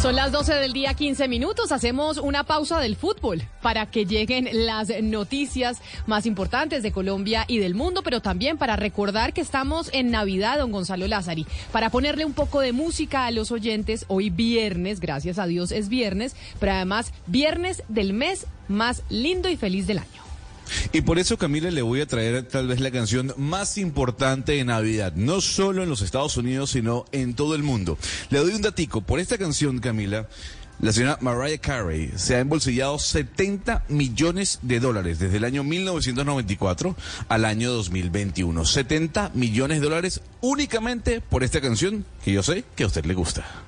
Son las 12 del día, 15 minutos. Hacemos una pausa del fútbol para que lleguen las noticias más importantes de Colombia y del mundo, pero también para recordar que estamos en Navidad, don Gonzalo Lázari, para ponerle un poco de música a los oyentes. Hoy viernes, gracias a Dios es viernes, pero además viernes del mes más lindo y feliz del año. Y por eso, Camila, le voy a traer tal vez la canción más importante de Navidad, no solo en los Estados Unidos, sino en todo el mundo. Le doy un datico. Por esta canción, Camila, la señora Mariah Carey se ha embolsillado 70 millones de dólares desde el año 1994 al año 2021. 70 millones de dólares únicamente por esta canción que yo sé que a usted le gusta.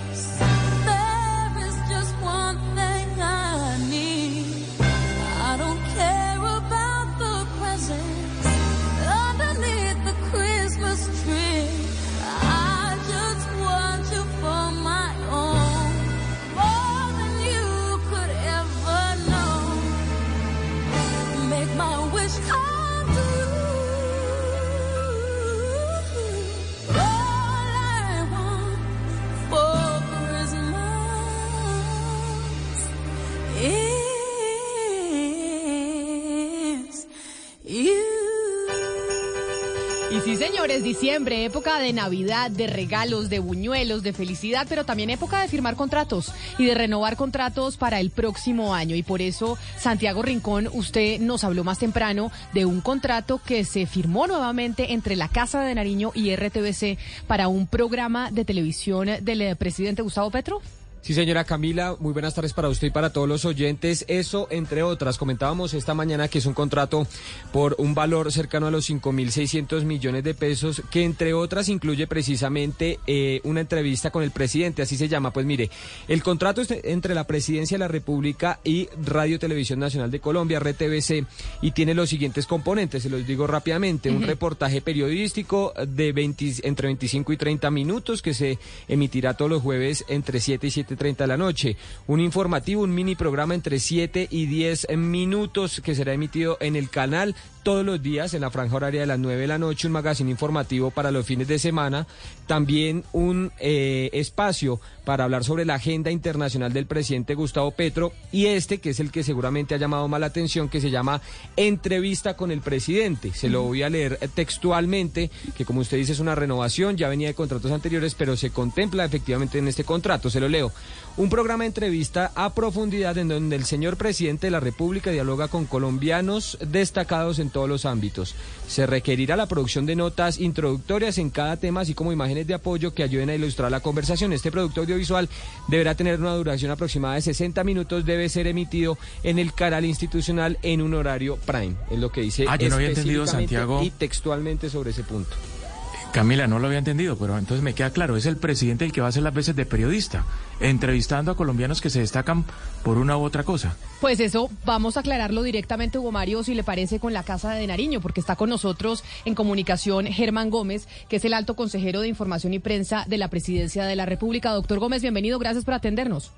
Señores, diciembre, época de Navidad, de regalos, de buñuelos, de felicidad, pero también época de firmar contratos y de renovar contratos para el próximo año. Y por eso, Santiago Rincón, usted nos habló más temprano de un contrato que se firmó nuevamente entre la Casa de Nariño y RTBC para un programa de televisión del eh, presidente Gustavo Petro. Sí, señora Camila, muy buenas tardes para usted y para todos los oyentes. Eso, entre otras, comentábamos esta mañana que es un contrato por un valor cercano a los 5.600 millones de pesos, que entre otras incluye precisamente eh, una entrevista con el presidente, así se llama. Pues mire, el contrato es entre la Presidencia de la República y Radio Televisión Nacional de Colombia, RTBC, y tiene los siguientes componentes, se los digo rápidamente. Un reportaje periodístico de 20 entre 25 y 30 minutos que se emitirá todos los jueves entre 7 y 7 7.30 de la noche. Un informativo, un mini programa entre 7 y 10 minutos que será emitido en el canal todos los días en la franja horaria de las 9 de la noche, un magazine informativo para los fines de semana, también un eh, espacio para hablar sobre la agenda internacional del presidente Gustavo Petro y este que es el que seguramente ha llamado más la atención, que se llama Entrevista con el presidente. Se lo voy a leer textualmente, que como usted dice es una renovación, ya venía de contratos anteriores, pero se contempla efectivamente en este contrato. Se lo leo. Un programa de entrevista a profundidad en donde el señor presidente de la República dialoga con colombianos destacados en todos los ámbitos. Se requerirá la producción de notas introductorias en cada tema, así como imágenes de apoyo que ayuden a ilustrar la conversación. Este producto audiovisual deberá tener una duración aproximada de 60 minutos, debe ser emitido en el canal institucional en un horario prime. Es lo que dice Ah, yo no había entendido, Santiago. y textualmente sobre ese punto. Camila, no lo había entendido, pero entonces me queda claro, es el presidente el que va a hacer las veces de periodista, entrevistando a colombianos que se destacan por una u otra cosa. Pues eso, vamos a aclararlo directamente, Hugo Mario, si le parece, con la Casa de Nariño, porque está con nosotros en comunicación Germán Gómez, que es el alto consejero de Información y Prensa de la Presidencia de la República. Doctor Gómez, bienvenido, gracias por atendernos.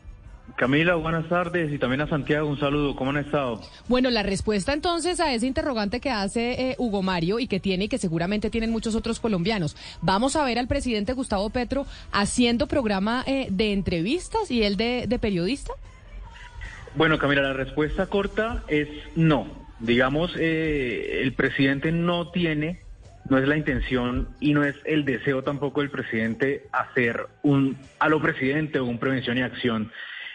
Camila, buenas tardes y también a Santiago un saludo. ¿Cómo han estado? Bueno, la respuesta entonces a ese interrogante que hace eh, Hugo Mario y que tiene y que seguramente tienen muchos otros colombianos. Vamos a ver al presidente Gustavo Petro haciendo programa eh, de entrevistas y él de, de periodista. Bueno, Camila, la respuesta corta es no. Digamos, eh, el presidente no tiene, no es la intención y no es el deseo tampoco del presidente hacer un a lo presidente o un prevención y acción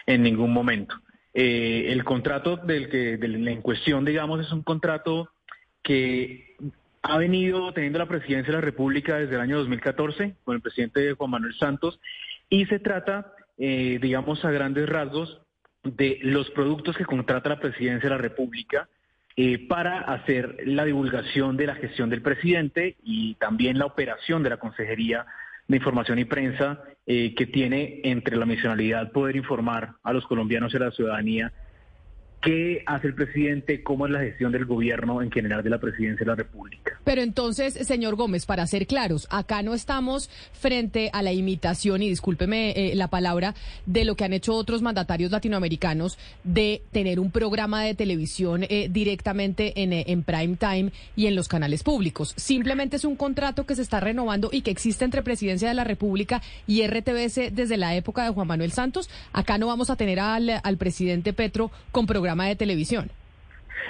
en ningún momento. Eh, el contrato del que del, en cuestión, digamos, es un contrato que ha venido teniendo la presidencia de la República desde el año 2014 con el presidente Juan Manuel Santos y se trata, eh, digamos, a grandes rasgos de los productos que contrata la presidencia de la República eh, para hacer la divulgación de la gestión del presidente y también la operación de la Consejería de Información y Prensa eh, que tiene entre la misionalidad poder informar a los colombianos y a la ciudadanía qué hace el presidente, cómo es la gestión del gobierno en general de la presidencia de la República. Pero entonces, señor Gómez, para ser claros, acá no estamos frente a la imitación, y discúlpeme eh, la palabra, de lo que han hecho otros mandatarios latinoamericanos de tener un programa de televisión eh, directamente en, eh, en prime time y en los canales públicos. Simplemente es un contrato que se está renovando y que existe entre Presidencia de la República y RTBC desde la época de Juan Manuel Santos. Acá no vamos a tener al, al presidente Petro con de televisión.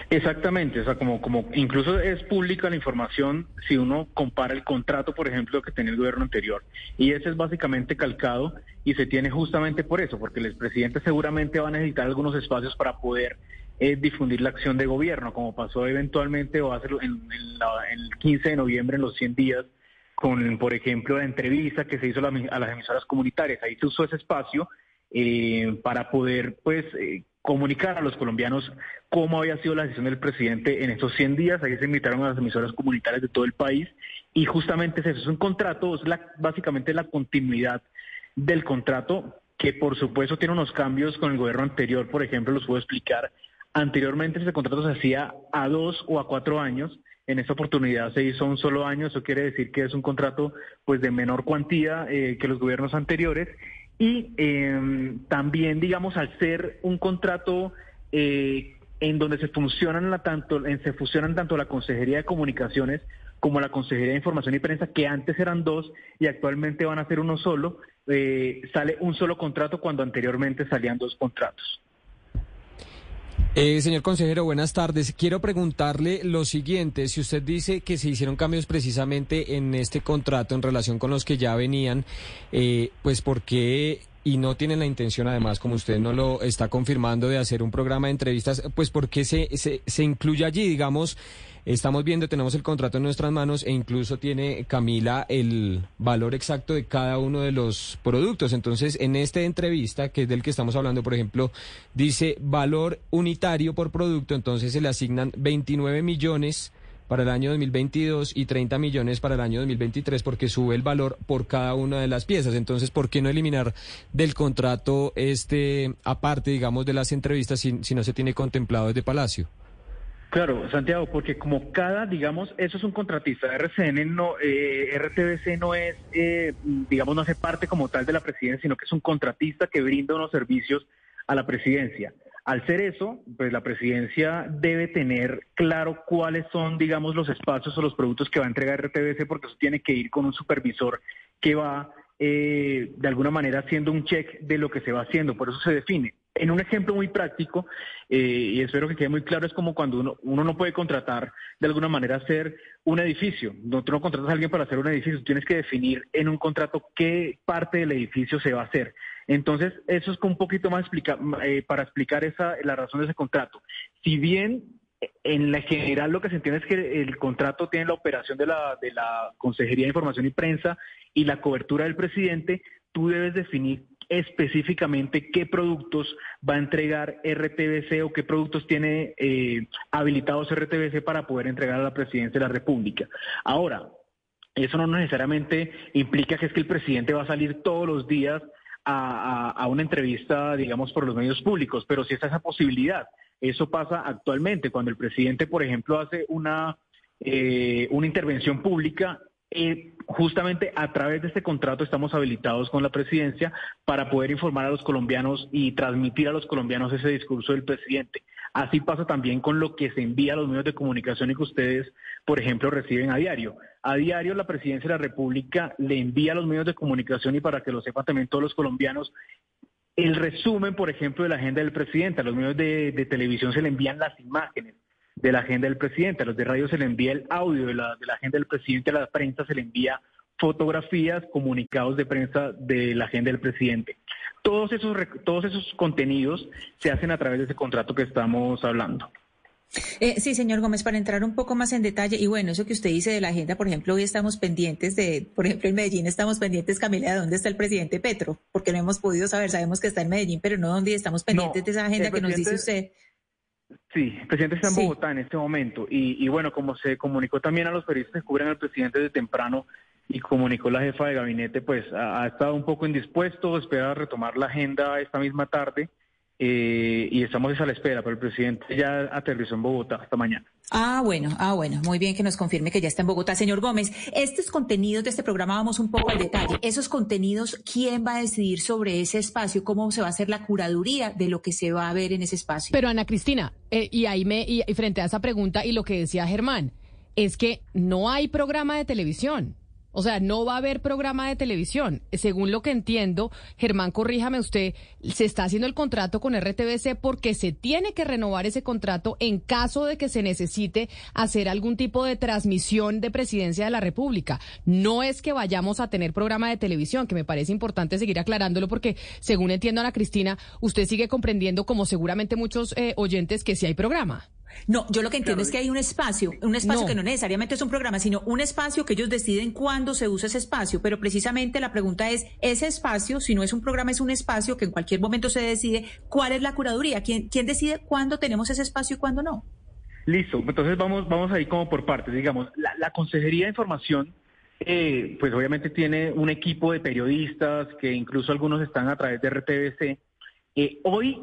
Exactamente, o sea, como, como incluso es pública la información si uno compara el contrato, por ejemplo, que tenía el gobierno anterior. Y ese es básicamente calcado y se tiene justamente por eso, porque el expresidente seguramente va a necesitar algunos espacios para poder eh, difundir la acción de gobierno, como pasó eventualmente o hace en, en, el 15 de noviembre, en los 100 días, con, por ejemplo, la entrevista que se hizo a las emisoras comunitarias. Ahí se usó ese espacio eh, para poder, pues, eh, comunicar a los colombianos cómo había sido la decisión del presidente en estos 100 días. Ahí se invitaron a las emisoras comunitarias de todo el país y justamente es eso, es un contrato, es la, básicamente la continuidad del contrato que por supuesto tiene unos cambios con el gobierno anterior, por ejemplo, los puedo explicar. Anteriormente ese contrato se hacía a dos o a cuatro años. En esta oportunidad se hizo un solo año. Eso quiere decir que es un contrato pues de menor cuantía eh, que los gobiernos anteriores. Y eh, también, digamos, al ser un contrato eh, en donde se funcionan la tanto, en- se fusionan tanto la Consejería de Comunicaciones como la Consejería de Información y Prensa, que antes eran dos y actualmente van a ser uno solo, eh, sale un solo contrato cuando anteriormente salían dos contratos. Eh, señor consejero, buenas tardes. Quiero preguntarle lo siguiente. Si usted dice que se hicieron cambios precisamente en este contrato en relación con los que ya venían, eh, pues ¿por qué y no tienen la intención, además, como usted no lo está confirmando, de hacer un programa de entrevistas, pues ¿por qué se, se, se incluye allí, digamos? Estamos viendo, tenemos el contrato en nuestras manos e incluso tiene Camila el valor exacto de cada uno de los productos. Entonces, en esta entrevista, que es del que estamos hablando, por ejemplo, dice valor unitario por producto, entonces se le asignan 29 millones para el año 2022 y 30 millones para el año 2023 porque sube el valor por cada una de las piezas. Entonces, ¿por qué no eliminar del contrato este aparte, digamos, de las entrevistas si, si no se tiene contemplado desde Palacio? Claro, Santiago, porque como cada, digamos, eso es un contratista. RCN no, eh, RTBC no es, eh, digamos, no hace parte como tal de la presidencia, sino que es un contratista que brinda unos servicios a la presidencia. Al ser eso, pues la presidencia debe tener claro cuáles son, digamos, los espacios o los productos que va a entregar RTBC, porque eso tiene que ir con un supervisor que va, eh, de alguna manera, haciendo un check de lo que se va haciendo. Por eso se define. En un ejemplo muy práctico, eh, y espero que quede muy claro, es como cuando uno, uno no puede contratar de alguna manera hacer un edificio. No, tú no contratas a alguien para hacer un edificio, tienes que definir en un contrato qué parte del edificio se va a hacer. Entonces, eso es un poquito más explica, eh, para explicar esa, la razón de ese contrato. Si bien eh, en la general lo que se entiende es que el contrato tiene la operación de la, de la Consejería de Información y Prensa y la cobertura del presidente, tú debes definir específicamente qué productos va a entregar RTBC o qué productos tiene eh, habilitados RTBC para poder entregar a la presidencia de la República. Ahora, eso no necesariamente implica que es que el presidente va a salir todos los días a, a, una entrevista, digamos, por los medios públicos, pero sí está esa posibilidad. Eso pasa actualmente cuando el presidente, por ejemplo, hace una, eh, una intervención pública eh, justamente a través de este contrato estamos habilitados con la presidencia para poder informar a los colombianos y transmitir a los colombianos ese discurso del presidente. Así pasa también con lo que se envía a los medios de comunicación y que ustedes, por ejemplo, reciben a diario. A diario la presidencia de la República le envía a los medios de comunicación y para que lo sepan también todos los colombianos, el resumen, por ejemplo, de la agenda del presidente. A los medios de, de televisión se le envían las imágenes de la agenda del presidente, a los de radio se le envía el audio de la, de la agenda del presidente, a la prensa se le envía fotografías, comunicados de prensa de la agenda del presidente. Todos esos, todos esos contenidos se hacen a través de ese contrato que estamos hablando. Eh, sí, señor Gómez, para entrar un poco más en detalle, y bueno, eso que usted dice de la agenda, por ejemplo, hoy estamos pendientes de, por ejemplo, en Medellín estamos pendientes, Camila, de dónde está el presidente Petro, porque no hemos podido saber, sabemos que está en Medellín, pero no dónde estamos pendientes No, de esa agenda que nos dice usted. Sí, el presidente está en Sí. Bogotá en este momento y, y bueno, como se comunicó también a los periodistas que cubren al presidente desde temprano y comunicó la jefa de gabinete, pues ha, ha estado un poco indispuesto, espera retomar la agenda esta misma tarde eh, y estamos a la espera, pero el presidente ya aterrizó en Bogotá hasta mañana. Ah, bueno, ah, bueno, muy bien que nos confirme que ya está en Bogotá. Señor Gómez, estos contenidos de este programa vamos un poco al detalle. Esos contenidos, ¿quién va a decidir sobre ese espacio? ¿Cómo se va a hacer la curaduría de lo que se va a ver en ese espacio? Pero Ana Cristina, eh, y ahí me, y frente a esa pregunta y lo que decía Germán, es que no hay programa de televisión. O sea, no va a haber programa de televisión. Según lo que entiendo, Germán, corríjame usted, se está haciendo el contrato con RTBC porque se tiene que renovar ese contrato en caso de que se necesite hacer algún tipo de transmisión de presidencia de la República. No es que vayamos a tener programa de televisión, que me parece importante seguir aclarándolo porque, según entiendo, Ana Cristina, usted sigue comprendiendo, como seguramente muchos eh, oyentes, que sí hay programa. No, yo lo que entiendo es que hay un espacio, un espacio que no necesariamente es un programa, sino un espacio que ellos deciden cuándo se usa ese espacio. Pero precisamente la pregunta es, ese espacio, si no es un programa, es un espacio que en cualquier momento se decide cuál es la curaduría, quién, quién decide cuándo tenemos ese espacio y cuándo no. Listo, entonces vamos, vamos ahí como por partes, digamos, la, Consejería de Información, eh, pues obviamente tiene un equipo de periodistas que incluso algunos están a través de RTBC. Eh, hoy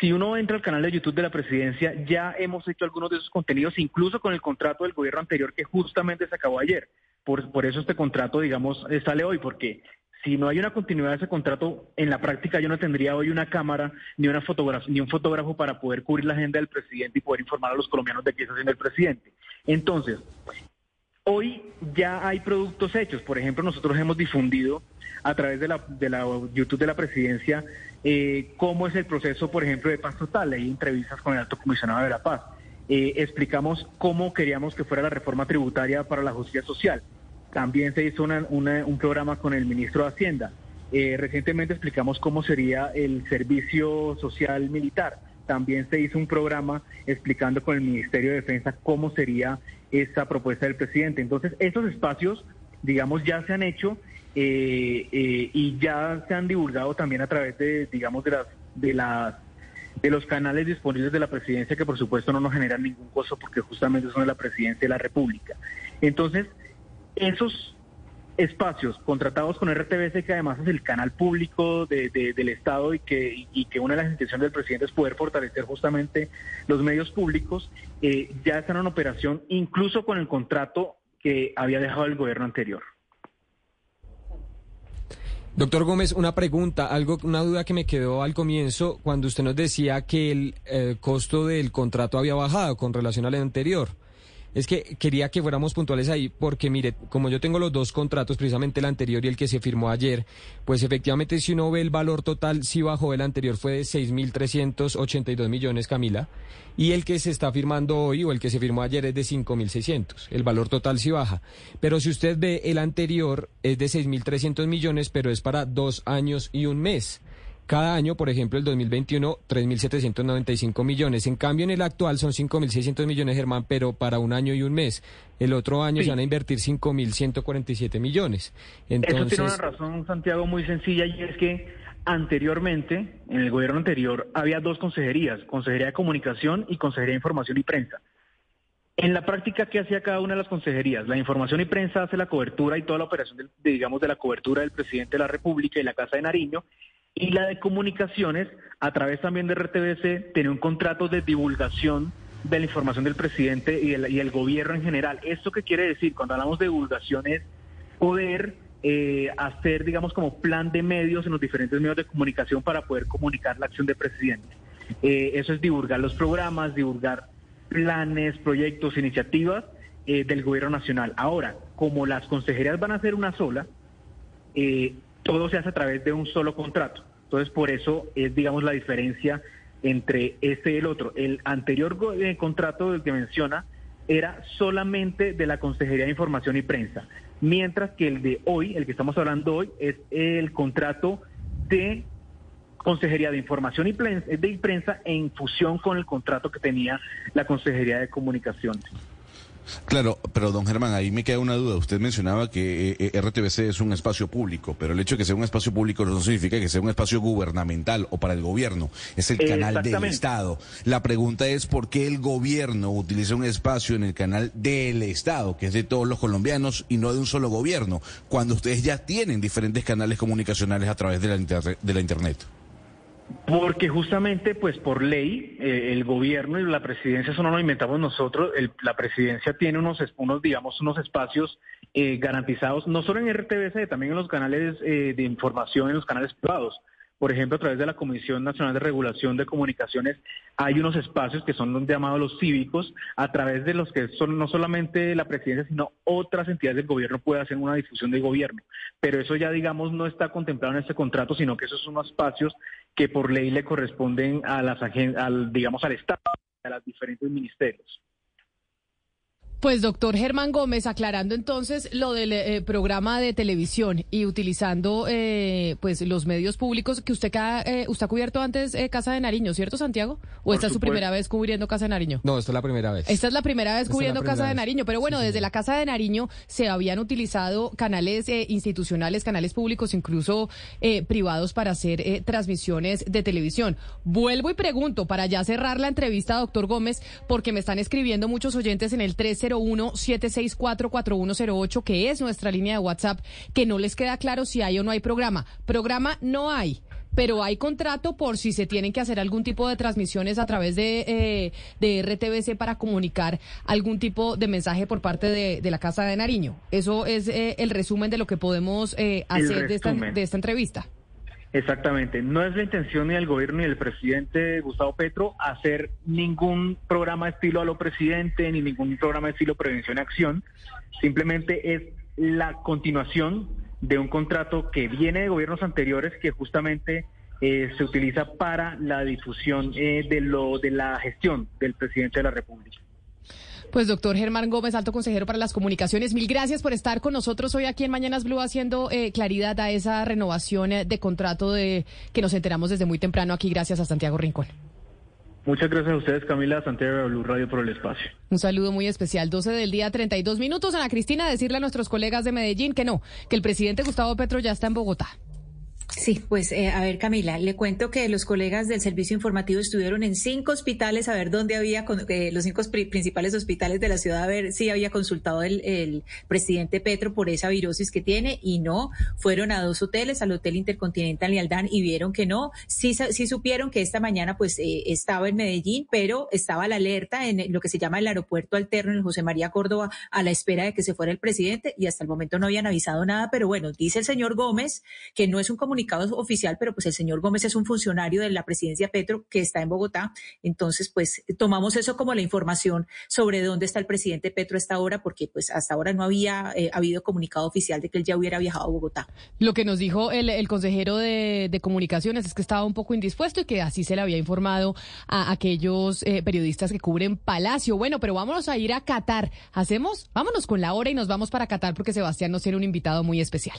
si uno entra al canal de YouTube de la presidencia, ya hemos hecho algunos de esos contenidos, incluso con el contrato del gobierno anterior que justamente se acabó ayer. Por, por eso este contrato, digamos, eh, sale hoy, porque si no hay una continuidad de ese contrato, en la práctica yo no tendría hoy una cámara ni una ni un fotógrafo para poder cubrir la agenda del presidente y poder informar a los colombianos de qué está haciendo el presidente. Entonces, hoy ya hay productos hechos. Por ejemplo, nosotros hemos difundido a través de la, de la YouTube de la presidencia eh, cómo es el proceso, por ejemplo, de paz total. Hay entrevistas con el alto comisionado de la paz. Eh, explicamos cómo queríamos que fuera la reforma tributaria para la justicia social. También se hizo un programa con el ministro de Hacienda. Eh, recientemente explicamos cómo sería el servicio social militar. También se hizo un programa explicando con el Ministerio de Defensa cómo sería esa propuesta del presidente. Entonces, esos espacios, digamos, ya se han hecho eh, eh, y ya se han divulgado también a través de, digamos, de las, de las de los canales disponibles de la presidencia que por supuesto no nos generan ningún costo porque justamente son de la presidencia de la República. Entonces, esos espacios contratados con RTBC, que además es el canal público de, del Estado y que, y que una de las intenciones del presidente es poder fortalecer justamente los medios públicos, eh, ya están en operación incluso con el contrato que había dejado el gobierno anterior. Doctor Gómez, una pregunta, algo, una duda que me quedó al comienzo cuando usted nos decía que el eh, costo del contrato había bajado con relación al anterior. Es que quería que fuéramos puntuales ahí porque, mire, como yo tengo los dos contratos, precisamente el anterior y el que se firmó ayer, pues efectivamente si uno ve el valor total, sí bajó, el anterior fue de 6.382 millones, Camila, y el que se está firmando hoy o el que se firmó ayer es de 5.600. El valor total sí baja. Pero si usted ve el anterior es de 6.300 millones, pero es para dos años y un mes. Cada año, por ejemplo, el 2021, 3.795 millones. En cambio, en el actual son 5.600 millones, Germán, pero para un año y un mes. El otro año se van a invertir 5.147 millones. Entonces... Eso tiene una razón, Santiago, muy sencilla, y es que anteriormente, en el gobierno anterior, había dos consejerías, Consejería de Comunicación y Consejería de Información y Prensa. En la práctica, ¿qué hacía cada una de las consejerías? La información y prensa hace la cobertura y toda la operación, digamos, de la cobertura del presidente de la República y la Casa de Nariño, y la de comunicaciones, a través también de RTBC, tiene un contrato de divulgación de la información del presidente y el, gobierno en general. ¿Esto qué quiere decir? Cuando hablamos de divulgación es poder eh, hacer, digamos, como plan de medios en los diferentes medios de comunicación para poder comunicar la acción del presidente. Eh, eso es divulgar los programas, divulgar planes, proyectos, iniciativas eh, del gobierno nacional. Ahora, como las consejerías van a ser una sola, eh, todo se hace a través de un solo contrato. Entonces, por eso es, digamos, la diferencia entre este y el otro. El anterior eh, contrato del que menciona era solamente de la Consejería de Información y Prensa, mientras que el de hoy, el que estamos hablando hoy, es el contrato de Consejería de Información y de prensa en fusión con el contrato que tenía la Consejería de Comunicaciones. Claro, pero don Germán, ahí me queda una duda. Usted mencionaba que eh, eh, RTBC es un espacio público, pero el hecho de que sea un espacio público no significa que sea un espacio gubernamental o para el gobierno. Es el canal del Estado. La pregunta es por qué el gobierno utiliza un espacio en el canal del Estado, que es de todos los colombianos y no de un solo gobierno, cuando ustedes ya tienen diferentes canales comunicacionales a través de la, de la Internet. Porque justamente, pues por ley, eh, el gobierno y la presidencia, eso no lo inventamos nosotros, el- la presidencia tiene unos, unos digamos, unos espacios eh, garantizados, no solo en RTBC, también en los canales eh, de información, en los canales privados. Por ejemplo, a través de la Comisión Nacional de Regulación de Comunicaciones hay unos espacios que son llamados los cívicos, a través de los que son no solamente la presidencia, sino otras entidades del gobierno pueden hacer una difusión del gobierno. Pero eso ya, digamos, no está contemplado en este contrato, sino que esos son unos espacios que por ley le corresponden a las agen- al, digamos, al Estado, a los diferentes ministerios. Pues doctor Germán Gómez, aclarando entonces lo del eh, programa de televisión y utilizando eh, pues los medios públicos que usted, eh, usted ha cubierto antes eh, Casa de Nariño, ¿cierto Santiago? ¿O Por esta es su primera vez cubriendo Casa de Nariño? No, esta es la primera vez. Esta es la primera vez cubriendo primera Casa de. Nariño, pero bueno, Sí, desde la Casa de Nariño se habían utilizado canales eh, institucionales, canales públicos, incluso eh, privados para hacer eh, transmisiones de televisión. Vuelvo y pregunto, para ya cerrar la entrevista, doctor Gómez, porque me están escribiendo muchos oyentes en el 301-764-4108, que es nuestra línea de WhatsApp, que no les queda claro si hay o no hay programa. Programa no hay pero hay contrato por si se tienen que hacer algún tipo de transmisiones a través de, eh, de RTBC para comunicar algún tipo de mensaje por parte de, de la Casa de Nariño. Eso es eh, el resumen de lo que podemos eh, hacer de esta, de esta entrevista. Exactamente. No es la intención ni del gobierno ni del presidente Gustavo Petro hacer ningún programa estilo a lo presidente ni ningún programa estilo prevención y acción. Simplemente es la continuación de un contrato que viene de gobiernos anteriores que justamente eh, se utiliza para la difusión eh, de lo de la gestión del presidente de la República. Pues doctor Germán Gómez, alto consejero para las comunicaciones, mil gracias por estar con nosotros hoy aquí en Mañanas Blue haciendo eh, claridad a esa renovación eh, de contrato de que nos enteramos desde muy temprano aquí gracias a Santiago Rincón. Muchas gracias a ustedes, Camila Santiago de Blue Radio, por el espacio. Un saludo muy especial. 12 del día, 32 minutos. Ana Cristina, decirle a nuestros colegas de Medellín que no, que el presidente Gustavo Petro ya está en Bogotá. Sí, pues eh, a ver Camila, le cuento que los colegas del servicio informativo estuvieron en cinco hospitales a ver dónde había, eh, los cinco pri- principales hospitales de la ciudad, a ver si había consultado el, presidente Petro por esa virosis que tiene y no, fueron a dos hoteles, al Hotel Intercontinental y al DAN y vieron que no, sí, sí supieron que esta mañana pues eh, estaba en Medellín, pero estaba la alerta en lo que se llama el aeropuerto alterno en José María Córdoba a la espera de que se fuera el presidente y hasta el momento no habían avisado nada, pero bueno, dice el señor Gómez que no es un comunicado oficial, pero pues el señor Gómez es un funcionario de la presidencia Petro que está en Bogotá. Entonces, pues tomamos eso como la información sobre dónde está el presidente Petro a esta hora, porque pues hasta ahora no había eh, habido comunicado oficial de que él ya hubiera viajado a Bogotá. Lo que nos dijo el, el consejero de, de comunicaciones es que estaba un poco indispuesto y que así se le había informado a aquellos eh, periodistas que cubren Palacio. Bueno, pero vámonos a ir a Qatar. ¿Hacemos? Vámonos con la hora y nos vamos para Qatar porque Sebastián nos tiene un invitado muy especial.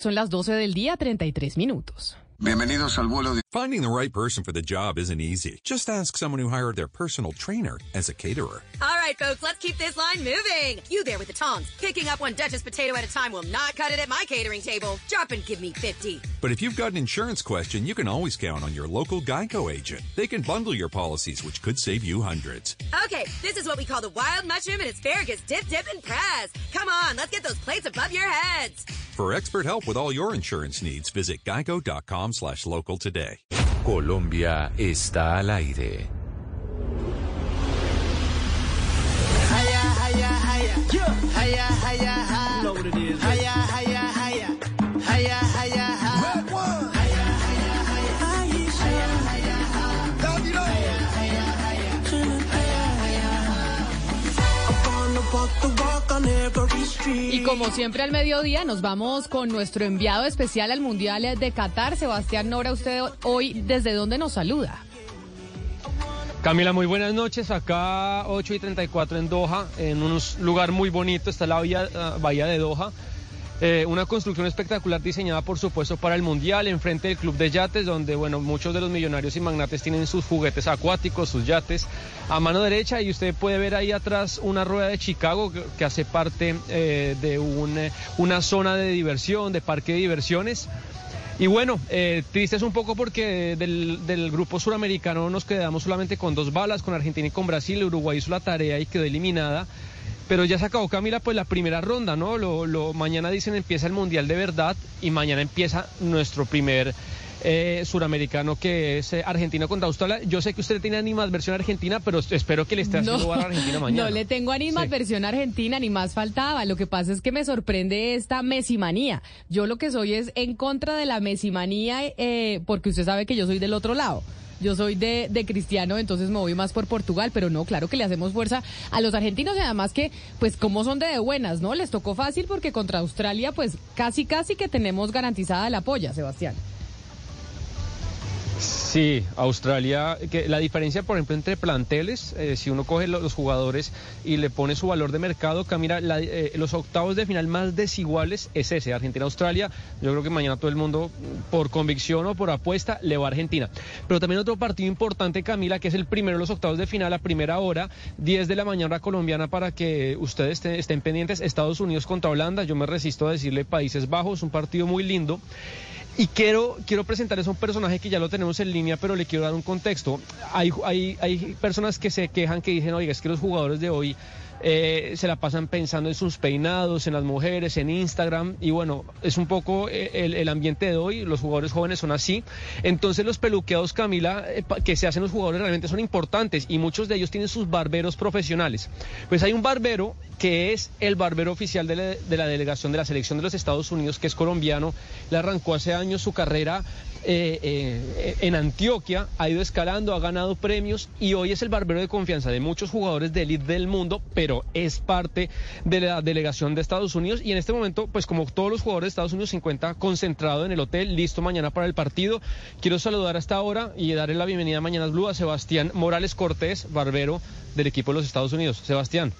Son las 12 del día, 33 minutos. Bienvenidos al vuelo de... Finding the right person for the job isn't easy. Just ask someone who hired their personal trainer as a caterer. All right, folks, let's keep this line moving. You there with the tongs. Picking up one Duchess potato at a time will not cut it at my catering table. Drop and give me 50. But if you've got an insurance question, you can always count on your local Geico agent. They can bundle your policies, which could save you hundreds. Okay, this is what we call the wild mushroom and asparagus dip, dip, and press. Come on, let's get those plates above your heads. For expert help with all your insurance needs, visit geico.com slash local today. Colombia está al aire. Y como siempre al mediodía nos vamos con nuestro enviado especial al Mundial de Qatar, Sebastián Nora. ¿Usted hoy desde dónde nos saluda? Camila, muy buenas noches. Acá 8 y 34 en Doha, en un lugar muy bonito, está la bahía, ah, bahía de Doha. Eh, una construcción espectacular diseñada, por supuesto, para el Mundial, enfrente del Club de Yates, donde, bueno, muchos de los millonarios y magnates tienen sus juguetes acuáticos, sus yates, a mano derecha, y usted puede ver ahí atrás una rueda de Chicago que, que hace parte eh, de un, eh, una zona de diversión, de parque de diversiones. Y bueno, eh, tristes un poco porque del, grupo suramericano nos quedamos solamente con dos balas, con Argentina y con Brasil. Uruguay hizo la tarea y quedó eliminada. Pero ya se acabó, Camila, pues la primera ronda, ¿no? Lo, lo, mañana dicen empieza el Mundial de verdad y mañana empieza nuestro primer eh, suramericano que es eh, Argentina contra Australia. Yo sé que usted tiene animadversión argentina, pero espero que le esté haciendo lugar a Argentina mañana. No le tengo animadversión a Argentina, ni más faltaba. Lo que pasa es que me sorprende esta mesimanía. Yo lo que soy es en contra de la mesimanía, eh, porque usted sabe que yo soy del otro lado. Yo soy de, de cristiano, entonces me voy más por Portugal, pero no, claro que le hacemos fuerza a los argentinos y además que, pues, como son de, de buenas, ¿no? Les tocó fácil porque contra Australia, pues, casi, casi que tenemos garantizada la polla, Sebastián. Sí, Australia, que la diferencia, por ejemplo, entre planteles, eh, si uno coge lo- los jugadores y le pone su valor de mercado, Camila, la- eh, los octavos de final más desiguales es ese, Argentina-Australia. Yo creo que mañana todo el mundo, por convicción o por apuesta, le va a Argentina. Pero también otro partido importante, Camila, que es el primero de los octavos de final a primera hora, 10 de la mañana colombiana, para que ustedes estén pendientes. Estados Unidos contra Holanda, yo me resisto a decirle Países Bajos, un partido muy lindo. Y quiero, quiero presentarles a un personaje que ya lo tenemos en línea, pero le quiero dar un contexto. Hay, hay, hay personas que se quejan que dicen, oiga, es que los jugadores de hoy eh, se la pasan pensando en sus peinados, en las mujeres, en Instagram. Y bueno, es un poco eh, el, ambiente de hoy. Los jugadores jóvenes son así. Entonces los peluqueados, Camila, eh, que se hacen los jugadores realmente son importantes y muchos de ellos tienen sus barberos profesionales. Pues hay un barbero que es el barbero oficial de la, de la delegación de la selección de los Estados Unidos, que es colombiano. Le arrancó hace años su carrera eh, eh, en Antioquia, ha ido escalando, ha ganado premios y hoy es el barbero de confianza de muchos jugadores de élite del mundo, pero es parte de la delegación de Estados Unidos y en este momento, pues como todos los jugadores de Estados Unidos se encuentra concentrado en el hotel, listo mañana para el partido. Quiero saludar hasta ahora y darle la bienvenida a a Sebastián Morales Cortés, barbero del equipo de los Estados Unidos. Sebastián.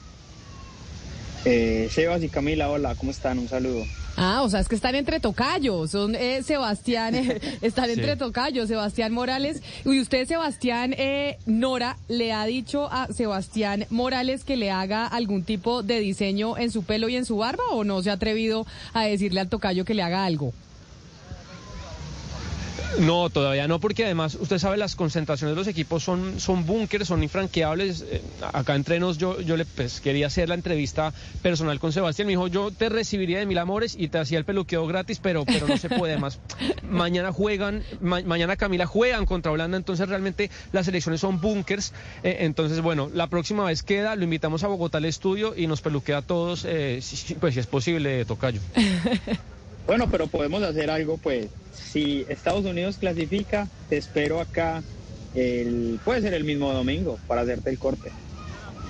Eh, Sebas y Camila, hola, ¿cómo están? Un saludo. Ah, o sea, es que están entre tocayos, son eh, Sebastián, eh, están Sí. entre tocayos, Sebastián Morales. Y usted, Sebastián eh, Nora, le ha dicho a Sebastián Morales que le haga algún tipo de diseño en su pelo y en su barba o no se ha atrevido a decirle al tocayo que le haga algo? No, todavía no, porque además usted sabe las concentraciones de los equipos son, son búnkeres, son infranqueables. Eh, acá entre nos yo, yo le pues, quería hacer la entrevista personal con Sebastián. Me dijo, yo te recibiría de mil amores y te hacía el peluqueo gratis, pero, pero no se puede más. mañana juegan, ma- mañana Camila juegan contra Holanda, entonces realmente las elecciones son búnkers. Eh, entonces, bueno, la próxima vez queda, lo invitamos a Bogotá al estudio y nos peluquea a todos, eh, si- pues si es posible, Tocayo. Bueno, pero podemos hacer algo, pues, si Estados Unidos clasifica, te espero acá, el, puede ser el mismo domingo, para hacerte el corte.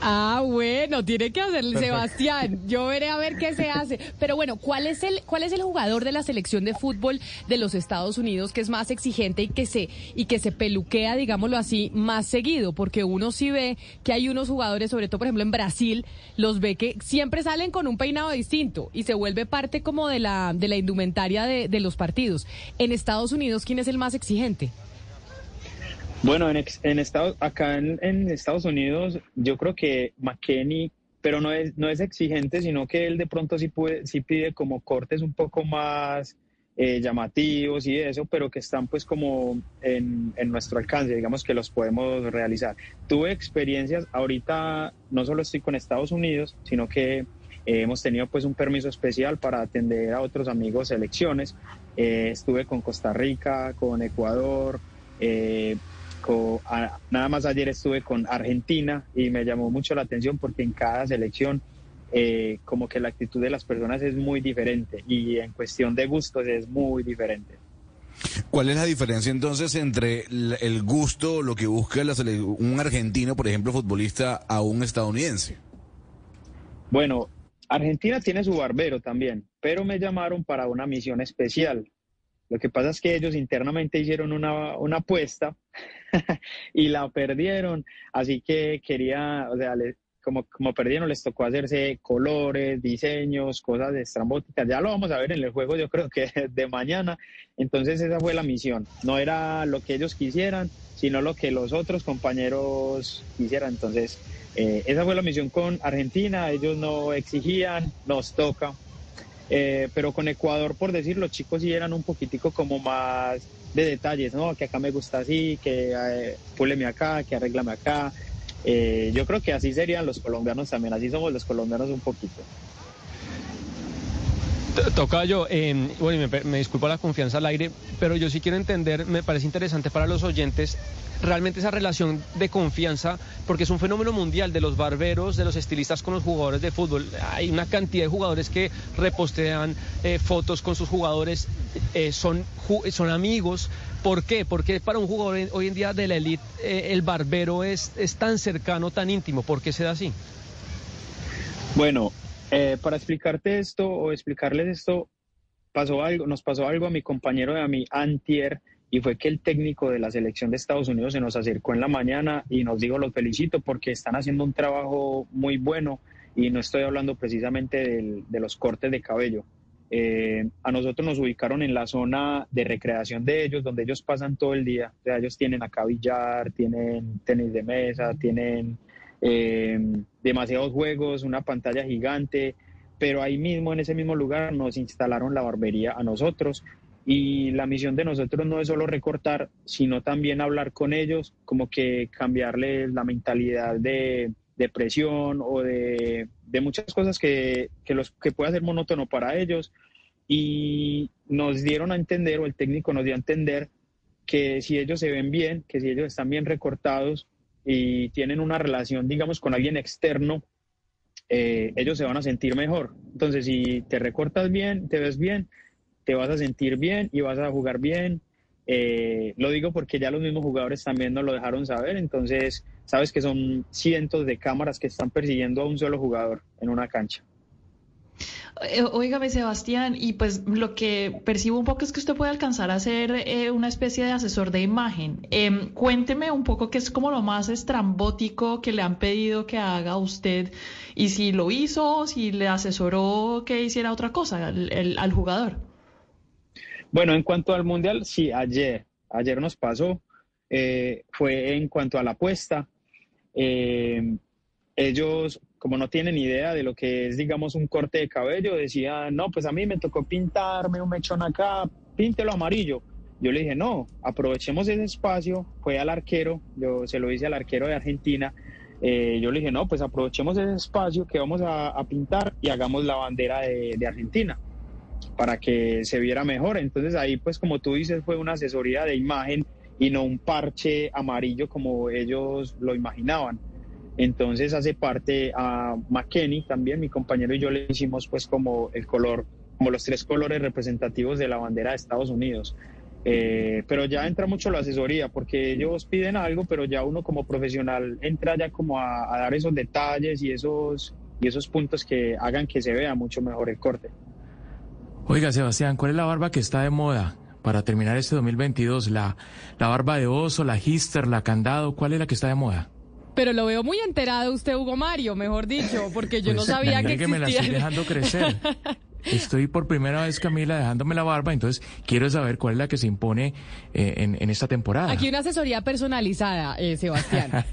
Ah, bueno, tiene que hacerle. Sebastián. Yo veré a ver qué se hace. Pero bueno, ¿cuál es el cuál es el jugador de la selección de fútbol de los Estados Unidos que es más exigente y que se y que se peluquea, digámoslo así, más seguido? Porque uno sí ve que hay unos jugadores, sobre todo por ejemplo en Brasil, los ve que siempre salen con un peinado distinto y se vuelve parte como de la de la indumentaria de, de los partidos. En Estados Unidos, ¿quién es el más exigente? Bueno, en, en Estados, acá en, Estados Unidos, yo creo que McKenny, pero no es, no es exigente, sino que él de pronto sí, puede, sí pide como cortes un poco más eh, llamativos y eso, pero que están pues como en, en nuestro alcance, digamos que los podemos realizar. Tuve experiencias, ahorita no solo estoy con Estados Unidos, sino que eh, hemos tenido pues un permiso especial para atender a otros amigos selecciones. Eh, estuve con Costa Rica, con Ecuador, eh, nada más ayer estuve con Argentina y me llamó mucho la atención porque en cada selección eh, como que la actitud de las personas es muy diferente y en cuestión de gustos es muy diferente. ¿Cuál es la diferencia entonces entre el gusto, lo que busca la un argentino, por ejemplo, futbolista, a un estadounidense? Bueno, Argentina tiene su barbero también, pero me llamaron para una misión especial. Lo que pasa es que ellos internamente hicieron una, una apuesta y la perdieron, así que quería, o sea, le- como, como perdieron, les tocó hacerse colores, diseños, cosas estrambóticas. Ya lo vamos a ver en el juego, yo creo que de mañana. Entonces esa fue la misión. No era lo que ellos quisieran, sino lo que los otros compañeros quisieran. Entonces, eh, esa fue la misión con Argentina. Ellos no exigían, nos toca. Eh, pero con Ecuador, por decir, los chicos sí eran un poquitico como más de detalles, ¿no? Que acá me gusta así, que eh, púleme acá, que arréglame acá. Eh, yo creo que así serían los colombianos también, así somos los colombianos un poquito. Toca yo, eh, bueno, me, me disculpo la confianza al aire, pero yo sí quiero entender, me parece interesante para los oyentes, realmente esa relación de confianza, porque es un fenómeno mundial de los barberos, de los estilistas con los jugadores de fútbol. Hay una cantidad de jugadores que repostean eh, fotos con sus jugadores, eh, son, son amigos. ¿Por qué? Porque para un jugador hoy en día de la elite eh, el barbero es, es tan cercano, tan íntimo. ¿Por qué se da así? Bueno, eh, para explicarte esto o explicarles esto, pasó algo, nos pasó algo a mi compañero y a mi antier, y fue que el técnico de la selección de Estados Unidos se nos acercó en la mañana y nos dijo, los felicito porque están haciendo un trabajo muy bueno y no estoy hablando precisamente de los cortes de cabello. Eh, a nosotros nos ubicaron en la zona de recreación de ellos, donde ellos pasan todo el día. O sea, ellos tienen acá billar, tienen tenis de mesa, tienen eh, demasiados juegos, una pantalla gigante, pero ahí mismo, en ese mismo lugar, nos instalaron la barbería a nosotros. Y la misión de nosotros no es solo recortar, sino también hablar con ellos, como que cambiarles la mentalidad de, de presión o de, de muchas cosas que, que, los, que puede ser monótono para ellos. Y nos dieron a entender, o el técnico nos dio a entender, que si ellos se ven bien, que si ellos están bien recortados y tienen una relación, digamos, con alguien externo, eh, ellos se van a sentir mejor. Entonces, si te recortas bien, te ves bien, te vas a sentir bien y vas a jugar bien. Eh, lo digo porque ya los mismos jugadores también nos lo dejaron saber, entonces sabes que son cientos de cámaras que están persiguiendo a un solo jugador en una cancha. Eh, Óigame, Sebastián, y pues lo que percibo un poco es que usted puede alcanzar a ser eh, una especie de asesor de imagen. Em, cuénteme un poco qué es como lo más estrambótico que le han pedido que haga usted y si lo hizo, si le asesoró que hiciera otra cosa al, jugador. Bueno, en cuanto al Mundial, sí, ayer, ayer nos pasó, eh, fue en cuanto a la apuesta. Eh, ellos, como no tienen idea de lo que es, digamos, un corte de cabello, decían, no, pues a mí me tocó pintarme un mechón acá, píntelo amarillo. Yo le dije, no, aprovechemos ese espacio, fue al arquero, yo se lo hice al arquero de Argentina, eh, yo le dije, no, pues aprovechemos ese espacio que vamos a, pintar y hagamos la bandera de, de Argentina para que se viera mejor. Entonces ahí, pues como tú dices, fue una asesoría de imagen y no un parche amarillo como ellos lo imaginaban. Entonces hace parte a McKenny también, mi compañero y yo le hicimos pues como el color, como los tres colores representativos de la bandera de Estados Unidos. Eh, pero ya entra mucho la asesoría porque ellos piden algo, pero ya uno como profesional entra ya como a, a dar esos detalles y esos, y esos puntos que hagan que se vea mucho mejor el corte. Oiga, Sebastián, ¿cuál es la barba que está de moda para terminar este 2022? ¿La, la barba de oso, la hister, la candado? ¿Cuál es la que está de moda? Pero lo veo muy enterado usted, Hugo Mario, mejor dicho, porque yo no Pues, sabía que que me la estoy dejando crecer. Estoy por primera vez, Camila, dejándome la barba, entonces quiero saber cuál es la que se impone eh, en, en esta temporada. Aquí una asesoría personalizada, eh, Sebastián.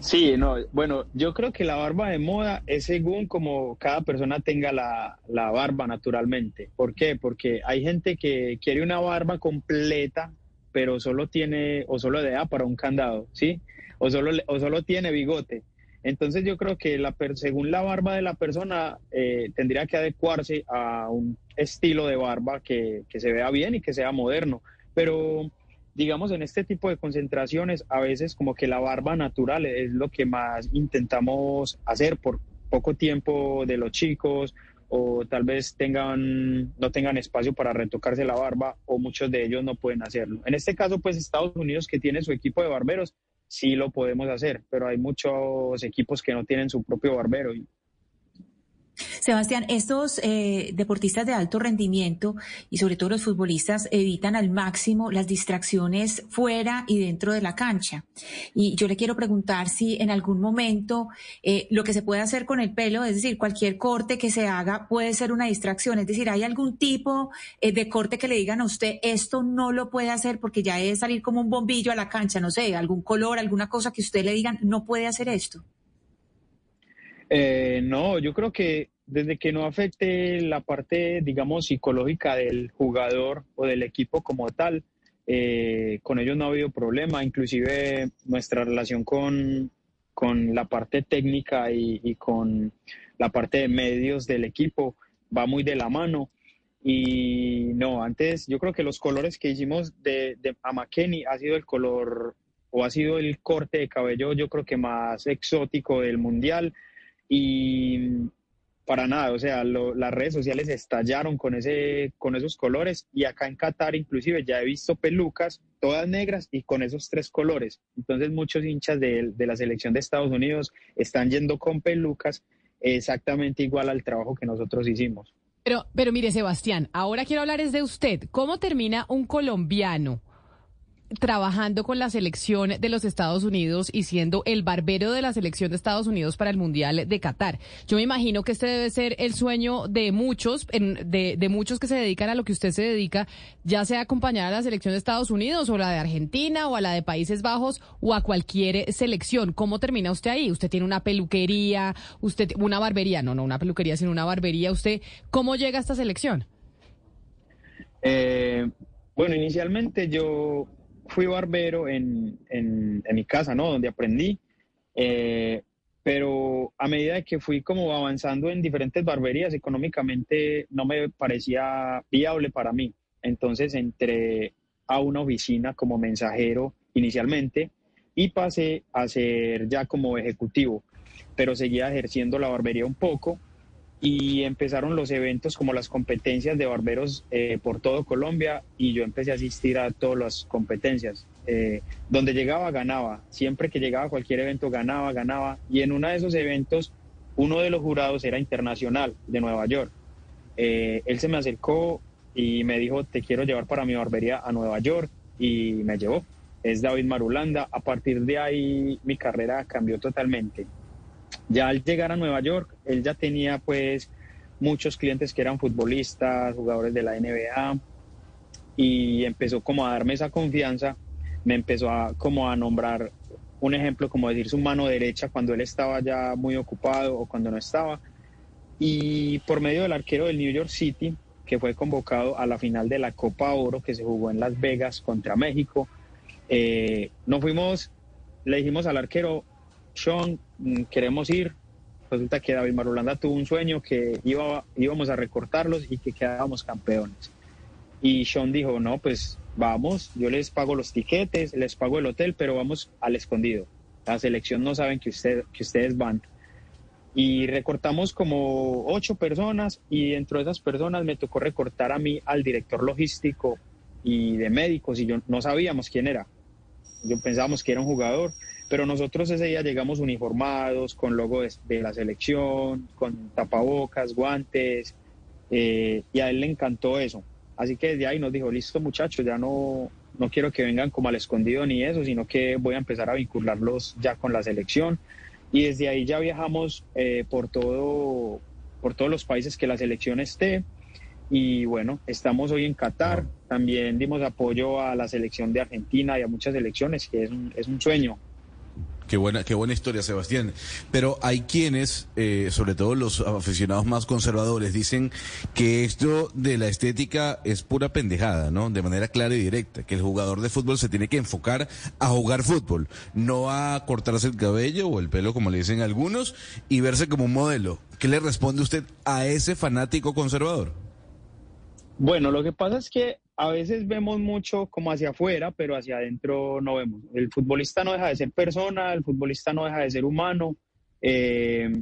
Sí, no, bueno, yo creo que la barba de moda es según como cada persona tenga la, la barba naturalmente. ¿Por qué? Porque hay gente que quiere una barba completa, pero solo tiene o solo le da para un candado, ¿sí? O solo, o solo tiene bigote. Entonces yo creo que la según la barba de la persona eh, tendría que adecuarse a un estilo de barba que, que se vea bien y que sea moderno. Pero digamos, en este tipo de concentraciones, a veces como que la barba natural es lo que más intentamos hacer por poco tiempo de los chicos o tal vez tengan, no tengan espacio para retocarse la barba o muchos de ellos no pueden hacerlo. En este caso, pues Estados Unidos que tiene su equipo de barberos, sí lo podemos hacer, pero hay muchos equipos que no tienen su propio barbero y Sebastián, estos eh, deportistas de alto rendimiento y sobre todo los futbolistas evitan al máximo las distracciones fuera y dentro de la cancha. Y yo le quiero preguntar si en algún momento eh, lo que se puede hacer con el pelo, es decir, cualquier corte que se haga puede ser una distracción. Es decir, ¿hay algún tipo eh, de corte que le digan a usted esto no lo puede hacer porque ya es salir como un bombillo a la cancha? No sé, algún color, alguna cosa que usted le digan no puede hacer esto. Eh, no, yo creo que desde que no afecte la parte, digamos, psicológica del jugador o del equipo como tal, eh, con ellos no ha habido problema. Inclusive nuestra relación con, con la parte técnica y, con la parte de medios del equipo va muy de la mano. Y no, antes yo creo que los colores que hicimos de, de a ha sido el color o ha sido el corte de cabello yo creo que más exótico del mundial y para nada, o sea, las redes sociales estallaron con, ese, con esos colores y acá en Qatar inclusive ya he visto pelucas todas negras y con esos tres colores. Entonces muchos hinchas de, de la selección de Estados Unidos están yendo con pelucas exactamente igual al trabajo que nosotros hicimos. Pero, pero mire, Sebastián, ahora quiero hablar es de usted. ¿Cómo termina un colombiano trabajando con la selección de los Estados Unidos y siendo el barbero de la selección de Estados Unidos para el Mundial de Qatar. Yo me imagino que este debe ser el sueño de muchos, de, muchos que se dedican a lo que usted se dedica, ya sea acompañar a la selección de Estados Unidos o la de Argentina o a la de Países Bajos o a cualquier selección. ¿Cómo termina usted ahí? Usted tiene una peluquería, usted una barbería, no, no una peluquería, sino una barbería. ¿Usted cómo llega a esta selección? Eh, bueno, inicialmente yo fui barbero en, en, en mi casa, ¿no? Donde aprendí. Eh, pero a medida que fui como avanzando en diferentes barberías, económicamente no me parecía viable para mí. Entonces entré a una oficina como mensajero inicialmente y pasé a ser ya como ejecutivo, pero seguía ejerciendo la barbería un poco y empezaron los eventos como las competencias de barberos eh, por todo Colombia y yo empecé a asistir a todas las competencias. Eh, donde llegaba, ganaba. Siempre que llegaba a cualquier evento, ganaba, ganaba. Y en uno de esos eventos, uno de los jurados era internacional de Nueva York. Eh, él se me acercó y me dijo, te quiero llevar para mi barbería a Nueva York y me llevó. Es David Marulanda. A partir de ahí mi carrera cambió totalmente. Ya al llegar a Nueva York, él ya tenía pues muchos clientes que eran futbolistas, jugadores de la NBA y empezó como a darme esa confianza, me empezó a como a nombrar un ejemplo como decir su mano derecha cuando él estaba ya muy ocupado o cuando no estaba. Y por medio del arquero del New York City que fue convocado a la final de la Copa Oro que se jugó en Las Vegas contra México, eh, nos fuimos, le dijimos al arquero, Sean, mm, queremos ir. Resulta que David Marulanda tuvo un sueño que iba, íbamos a recortarlos y que quedábamos campeones. Y Sean dijo, no, pues vamos, yo les pago los tiquetes, les pago el hotel, pero vamos al escondido. La selección no saben que, usted, que ustedes van. Y recortamos como ocho personas y dentro de esas personas me tocó recortar a mí al director logístico y de médicos y yo no sabíamos quién era. Yo pensábamos que era un jugador pero nosotros ese día llegamos uniformados, con logo de, la selección, con tapabocas, guantes, eh, y a él le encantó eso. Así que desde ahí nos dijo, listo muchachos, ya no, no quiero que vengan como al escondido ni eso, sino que voy a empezar a vincularlos ya con la selección. Y desde ahí ya viajamos eh, por, todo, por todos los países que la selección esté. Y bueno, estamos hoy en Qatar. También dimos apoyo a la selección de Argentina y a muchas selecciones, que es un, es un sueño Qué buena, qué buena historia, Sebastián. Pero hay quienes, eh, sobre todo los aficionados más conservadores, dicen que esto de la estética es pura pendejada, ¿no? De manera clara y directa, que el jugador de fútbol se tiene que enfocar a jugar fútbol, no a cortarse el cabello o el pelo, como le dicen algunos, y verse como un modelo. ¿Qué le responde usted a ese fanático conservador? Bueno, lo que pasa es que a veces vemos mucho como hacia afuera, pero hacia adentro no vemos. El futbolista no deja de ser persona, el futbolista no deja de ser humano. Eh,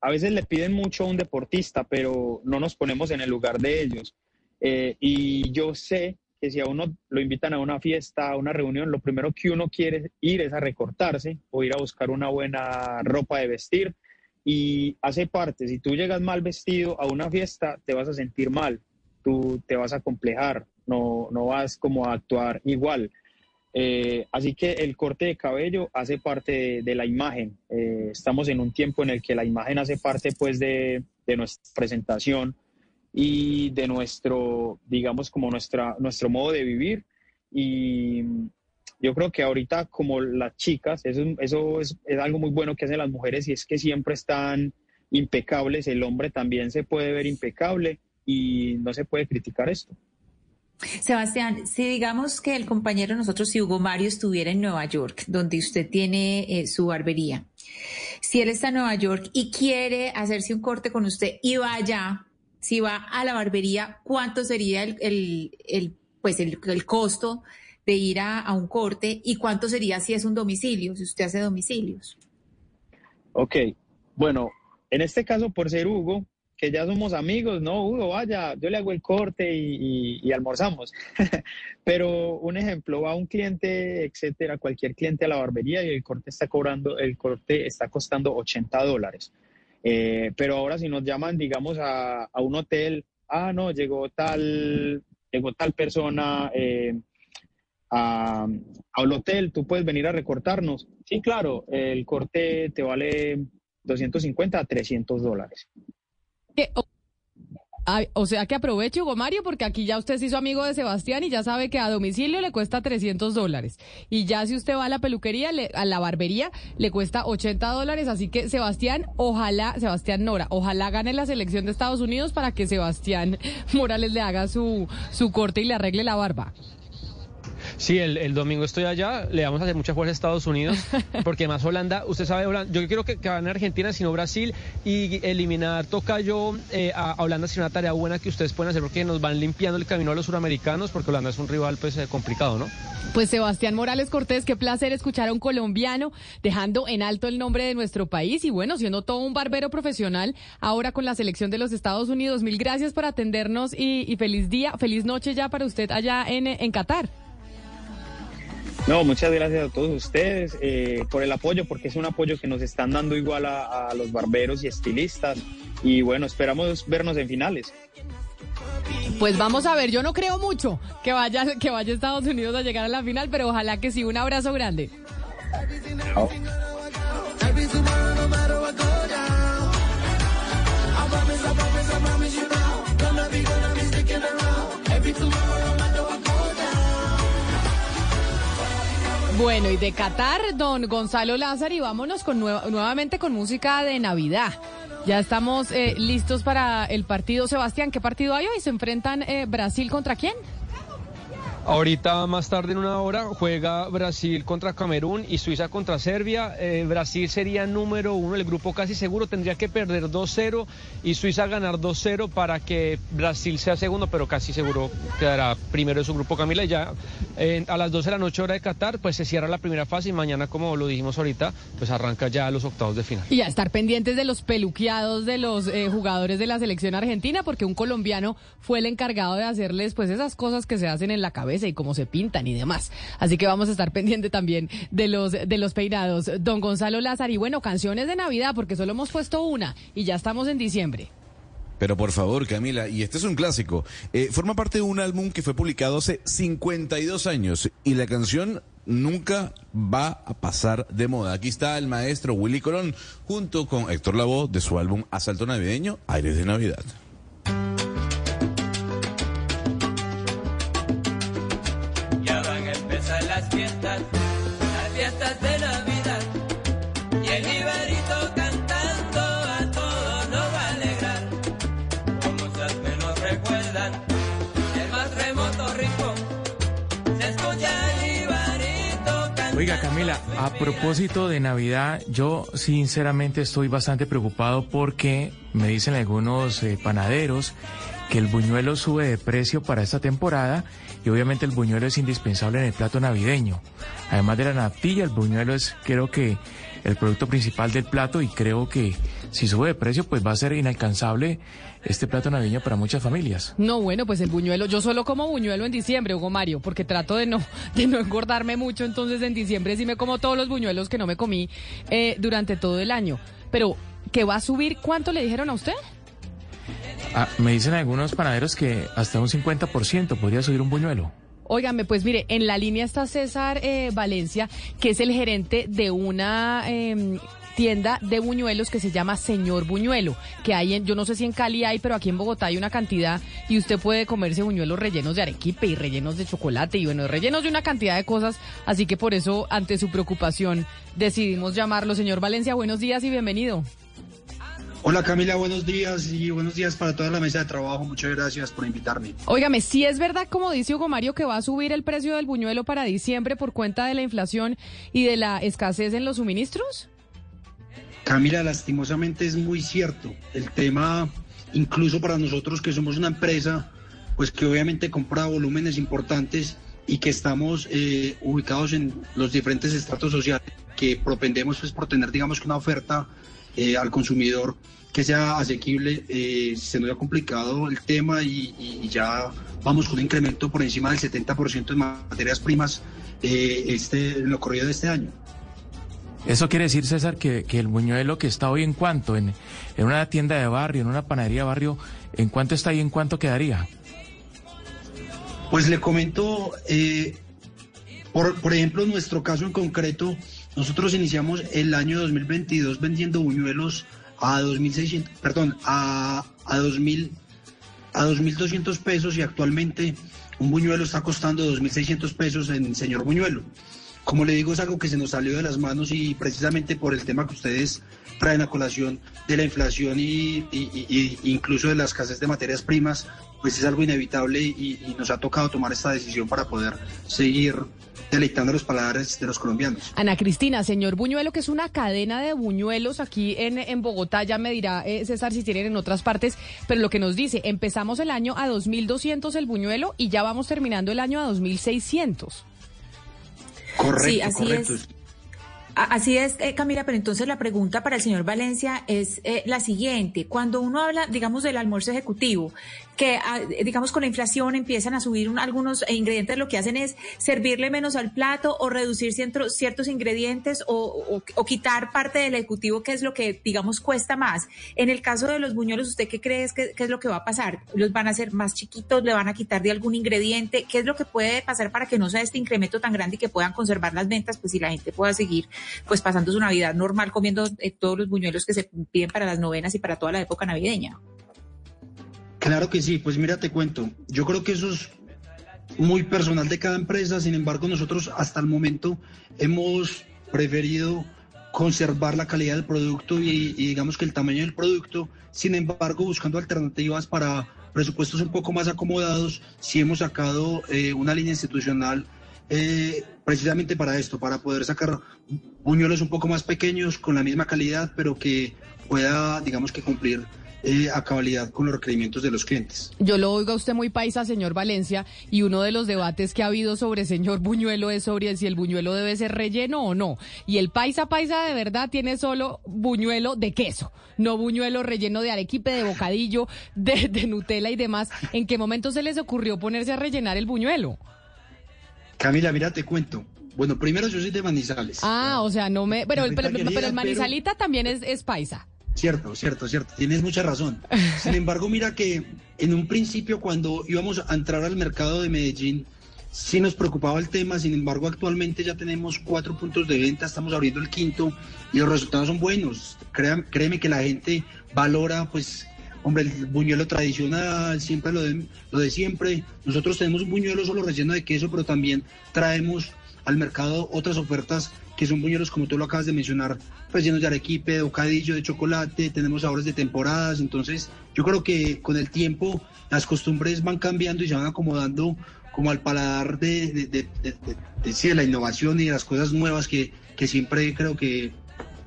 a veces le piden mucho a un deportista, pero no nos ponemos en el lugar de ellos. Eh, y yo sé que si a uno lo invitan a una fiesta, a una reunión, lo primero que uno quiere ir es a recortarse o ir a buscar una buena ropa de vestir y hace parte. Si tú llegas mal vestido a una fiesta, te vas a sentir mal, tú te vas a complejar, no, no vas como a actuar igual. Eh, así que el corte de cabello hace parte de, la imagen. Eh, estamos en un tiempo en el que la imagen hace parte pues de, de nuestra presentación y de nuestro, digamos, como nuestra, nuestro modo de vivir. Y yo creo que ahorita como las chicas, eso, eso es, es algo muy bueno que hacen las mujeres y es que siempre están impecables, el hombre también se puede ver impecable y no se puede criticar esto. Sebastián, si digamos que el compañero nosotros, si Hugo Mario estuviera en Nueva York, donde usted tiene eh, su barbería, si él está en Nueva York y quiere hacerse un corte con usted y va allá, si va a la barbería, ¿cuánto sería el, el, el pues el, el, costo de ir a, a un corte y cuánto sería si es un domicilio, si usted hace domicilios? Ok, bueno, en este caso, por ser Hugo, ya somos amigos, no, Hugo, vaya, yo le hago el corte y almorzamos. Pero un ejemplo, va un cliente, etcétera, cualquier cliente a la barbería y el corte está cobrando, el corte está costando 80 dólares. Eh, pero ahora si nos llaman, digamos, a, a, un hotel, ah, no, llegó tal, llegó tal persona eh, a, al hotel, tú puedes venir a recortarnos. Sí, claro, el corte te vale 250 a 300 dólares. O, o sea que aproveche, Hugo Mario, porque aquí ya usted se hizo amigo de Sebastián y ya sabe que a domicilio le cuesta 300 dólares. Y ya si usted va a la peluquería, le, a la barbería, le cuesta 80 dólares. Así que Sebastián, ojalá, Sebastián Nora, ojalá gane la selección de Estados Unidos para que Sebastián Morales le haga su, su corte y le arregle la barba. Sí, el, el, domingo estoy allá, le vamos a hacer mucha fuerza a Estados Unidos, porque más Holanda, usted sabe, Holanda, yo quiero que, que gane Argentina, sino Brasil, y eliminar Tocayo eh, a, a, Holanda sería una tarea buena que ustedes pueden hacer, porque nos van limpiando el camino a los suramericanos, porque Holanda es un rival pues eh, complicado, ¿no? Pues Sebastián Morales Cortés, qué placer escuchar a un colombiano dejando en alto el nombre de nuestro país y bueno, siendo todo un barbero profesional ahora con la selección de los Estados Unidos. Mil gracias por atendernos y, y feliz día, feliz noche ya para usted allá en, en Qatar. No, muchas gracias a todos ustedes eh, por el apoyo, porque es un apoyo que nos están dando igual a, a, los barberos y estilistas. Y bueno, esperamos vernos en finales. Pues vamos a ver, yo no creo mucho que vaya, que vaya Estados Unidos a llegar a la final, pero ojalá que sí. Un abrazo grande. Chao. Bueno, y de Qatar, don Gonzalo Lázaro, y vámonos con nueva, nuevamente con música de Navidad. Ya estamos eh, listos para el partido. Sebastián, ¿qué partido hay hoy? ¿Se enfrentan eh, Brasil contra quién? Ahorita más tarde en una hora juega Brasil contra Camerún y Suiza contra Serbia. Eh, Brasil sería número uno, el grupo casi seguro tendría que perder 2-0 y Suiza ganar 2-0 para que Brasil sea segundo, pero casi seguro quedará primero de su grupo Camila. Y ya eh, a las 12 de la noche hora de Qatar, pues se cierra la primera fase y mañana, como lo dijimos ahorita, pues arranca ya los octavos de final. Y a estar pendientes de los peluqueados de los eh, jugadores de la selección argentina, porque un colombiano fue el encargado de hacerles pues esas cosas que se hacen en la cabeza y cómo se pintan y demás. Así que vamos a estar pendiente también de los, de los peinados. Don Gonzalo Lázaro, y bueno, canciones de Navidad, porque solo hemos puesto una y ya estamos en diciembre. Pero por favor, Camila, y este es un clásico. Eh, forma parte de un álbum que fue publicado hace 52 años y la canción nunca va a pasar de moda. Aquí está el maestro Willy Colón junto con Héctor Lavoe de su álbum Asalto Navideño, Aires de Navidad. A propósito de Navidad, yo sinceramente estoy bastante preocupado porque me dicen algunos eh, panaderos que el buñuelo sube de precio para esta temporada y obviamente el buñuelo es indispensable en el plato navideño. Además de la natilla, el buñuelo es creo que el producto principal del plato y creo que si sube de precio pues va a ser inalcanzable este plato navideño para muchas familias. No, bueno, pues el buñuelo, yo solo como buñuelo en diciembre, Hugo Mario, porque trato de no, de no engordarme mucho, entonces en diciembre sí me como todos los buñuelos que no me comí eh, durante todo el año. Pero que va a subir, ¿cuánto le dijeron a usted? Ah, me dicen algunos panaderos que hasta un 50% podría subir un buñuelo. Óigame, pues mire, en la línea está César eh, Valencia, que es el gerente de una em, tienda de buñuelos que se llama Señor Buñuelo, que hay en, yo no sé si en Cali hay, pero aquí en Bogotá hay una cantidad y usted puede comerse buñuelos rellenos de arequipe y rellenos de chocolate y bueno, rellenos de una cantidad de cosas, así que por eso, ante su preocupación, decidimos llamarlo. Señor Valencia, buenos días y bienvenido. Hola Camila, buenos días y buenos días para toda la mesa de trabajo. Muchas gracias por invitarme. Óigame, si es verdad, como dice Hugo Mario, que va a subir el precio del buñuelo para diciembre por cuenta de la inflación y de la escasez en los suministros. Camila, lastimosamente es muy cierto. El tema, incluso para nosotros que somos una empresa, pues que obviamente compra volúmenes importantes y que estamos eh, ubicados en los diferentes estratos sociales, que propendemos pues por tener, digamos, que una oferta eh, al consumidor que sea asequible, eh, se nos ha complicado el tema y, y ya vamos con un incremento por encima del 70% en materias primas eh, este, en lo corrido de este año. Eso quiere decir, César, que, que el buñuelo que está hoy en cuánto, en, en una tienda de barrio, en una panadería de barrio, ¿en cuánto está y en cuánto quedaría? Pues le comento, eh, por, por ejemplo, en nuestro caso en concreto, nosotros iniciamos el año 2022 vendiendo buñuelos a 2.600, perdón, a, a 2.000, a 2.200 pesos y actualmente un buñuelo está costando 2.600 pesos en señor buñuelo. Como le digo, es algo que se nos salió de las manos y precisamente por el tema que ustedes traen a colación de la inflación y, y- y- y incluso de la escasez de materias primas, pues es algo inevitable y, y nos ha tocado tomar esta decisión para poder seguir deleitando los paladares de los colombianos. Ana Cristina, señor Buñuelo, que es una cadena de buñuelos aquí en, en Bogotá, ya me dirá eh, César si tienen en otras partes, pero lo que nos dice, empezamos el año a 2.200 el buñuelo y ya vamos terminando el año a 2.600. Correcto, Sí, así correcto. es. Así es, eh, Camila, pero entonces la pregunta para el señor Valencia es eh, la siguiente. Cuando uno habla, digamos, del almuerzo ejecutivo, que, ah, eh, digamos, con la inflación empiezan a subir un- algunos ingredientes, lo que hacen es servirle menos al plato o reducir ciertos ingredientes o, o- o quitar parte del ejecutivo, que es lo que, digamos, cuesta más. En el caso de los buñuelos, ¿usted qué cree que, qué es lo que va a pasar? ¿Los van a hacer más chiquitos? ¿Le van a quitar de algún ingrediente? ¿Qué es lo que puede pasar para que no sea este incremento tan grande y que puedan conservar las ventas, pues y la gente pueda seguir pues pasando su Navidad normal comiendo eh, todos los buñuelos que se piden para las novenas y para toda la época navideña? Claro que sí, pues mira, te cuento. Yo creo que eso es muy personal de cada empresa, sin embargo nosotros hasta el momento hemos preferido conservar la calidad del producto y, digamos que el tamaño del producto, sin embargo buscando alternativas para presupuestos un poco más acomodados, sí hemos sacado eh, una línea institucional eh, precisamente para esto, para poder sacar buñuelos un poco más pequeños con la misma calidad, pero que pueda, digamos que cumplir eh, a cabalidad con los requerimientos de los clientes. Yo lo oigo a usted muy paisa, señor Valencia, y uno de los debates que ha habido sobre señor Buñuelo es sobre si el buñuelo debe ser relleno o no. Y el paisa paisa de verdad tiene solo buñuelo de queso, no buñuelo relleno de arequipe, de bocadillo, de, de Nutella y demás. ¿En qué momento se les ocurrió ponerse a rellenar el buñuelo? Camila, mira, te cuento. Bueno, primero yo soy de Manizales. Ah, o sea, no me... Pero, Ahorita pero, el pero- manizalita también es, es paisa. Cierto, cierto, cierto. Tienes mucha razón. Sin embargo, mira que en un principio cuando íbamos a entrar al mercado de Medellín, sí nos preocupaba el tema. Sin embargo, actualmente ya tenemos cuatro puntos de venta, estamos abriendo el quinto y los resultados son buenos. Créame, créeme que la gente valora, pues, hombre, el buñuelo tradicional, siempre lo de, lo de siempre. Nosotros tenemos un buñuelo solo relleno de queso, pero también traemos al mercado otras ofertas que son buñuelos, como tú lo acabas de mencionar, pues llenos de arequipe, de bocadillo, de chocolate, tenemos sabores de temporadas, entonces yo creo que con el tiempo las costumbres van cambiando y se van acomodando como al paladar de, de, de- de- la innovación y de las cosas nuevas que, que siempre creo que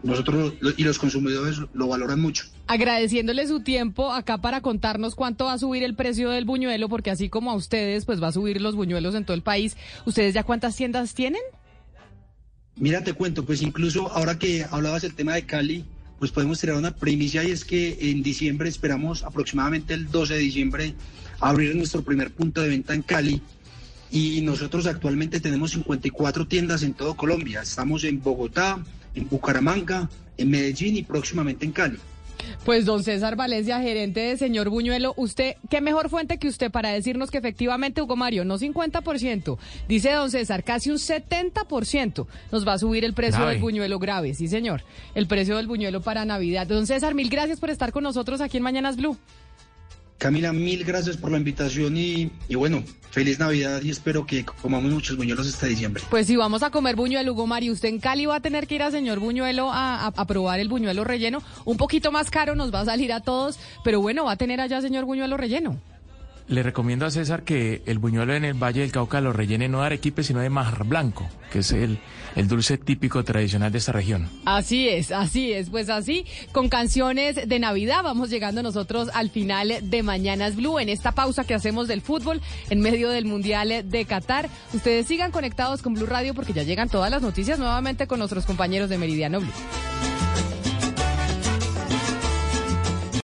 nosotros y los consumidores lo valoran mucho. Agradeciéndole su tiempo acá para contarnos cuánto va a subir el precio del buñuelo, porque así como a ustedes, pues va a subir los buñuelos en todo el país. ¿Ustedes ya cuántas tiendas tienen? Mira, te cuento, pues incluso ahora que hablabas del tema de Cali, pues podemos tirar una primicia y es que en diciembre esperamos aproximadamente el 12 de diciembre abrir nuestro primer punto de venta en Cali y nosotros actualmente tenemos 54 tiendas en todo Colombia. Estamos en Bogotá, en Bucaramanga, en Medellín y próximamente en Cali. Pues don César Valencia, gerente de señor Buñuelo, usted, ¿qué mejor fuente que usted para decirnos que efectivamente, Hugo Mario, no 50%, dice don César, casi un 70% nos va a subir el precio Grave. del buñuelo grave, sí señor, el precio del buñuelo para Navidad. Don César, mil gracias por estar con nosotros aquí en Mañanas Blue. Camila, mil gracias por la invitación y, y bueno, feliz Navidad y espero que comamos muchos buñuelos este diciembre. Pues si vamos a comer buñuelo, Hugo Mario, usted en Cali va a tener que ir a señor Buñuelo a- a probar el buñuelo relleno. Un poquito más caro nos va a salir a todos, pero bueno, va a tener allá señor Buñuelo relleno. Le recomiendo a César que el buñuelo en el Valle del Cauca lo rellene no de arequipe, sino de majar blanco, que es el, el dulce típico tradicional de esta región. Así es, así es. Pues así, con canciones de Navidad, vamos llegando nosotros al final de Mañanas Blue, en esta pausa que hacemos del fútbol en medio del Mundial de Qatar. Ustedes sigan conectados con Blue Radio porque ya llegan todas las noticias nuevamente con nuestros compañeros de Meridiano Blue.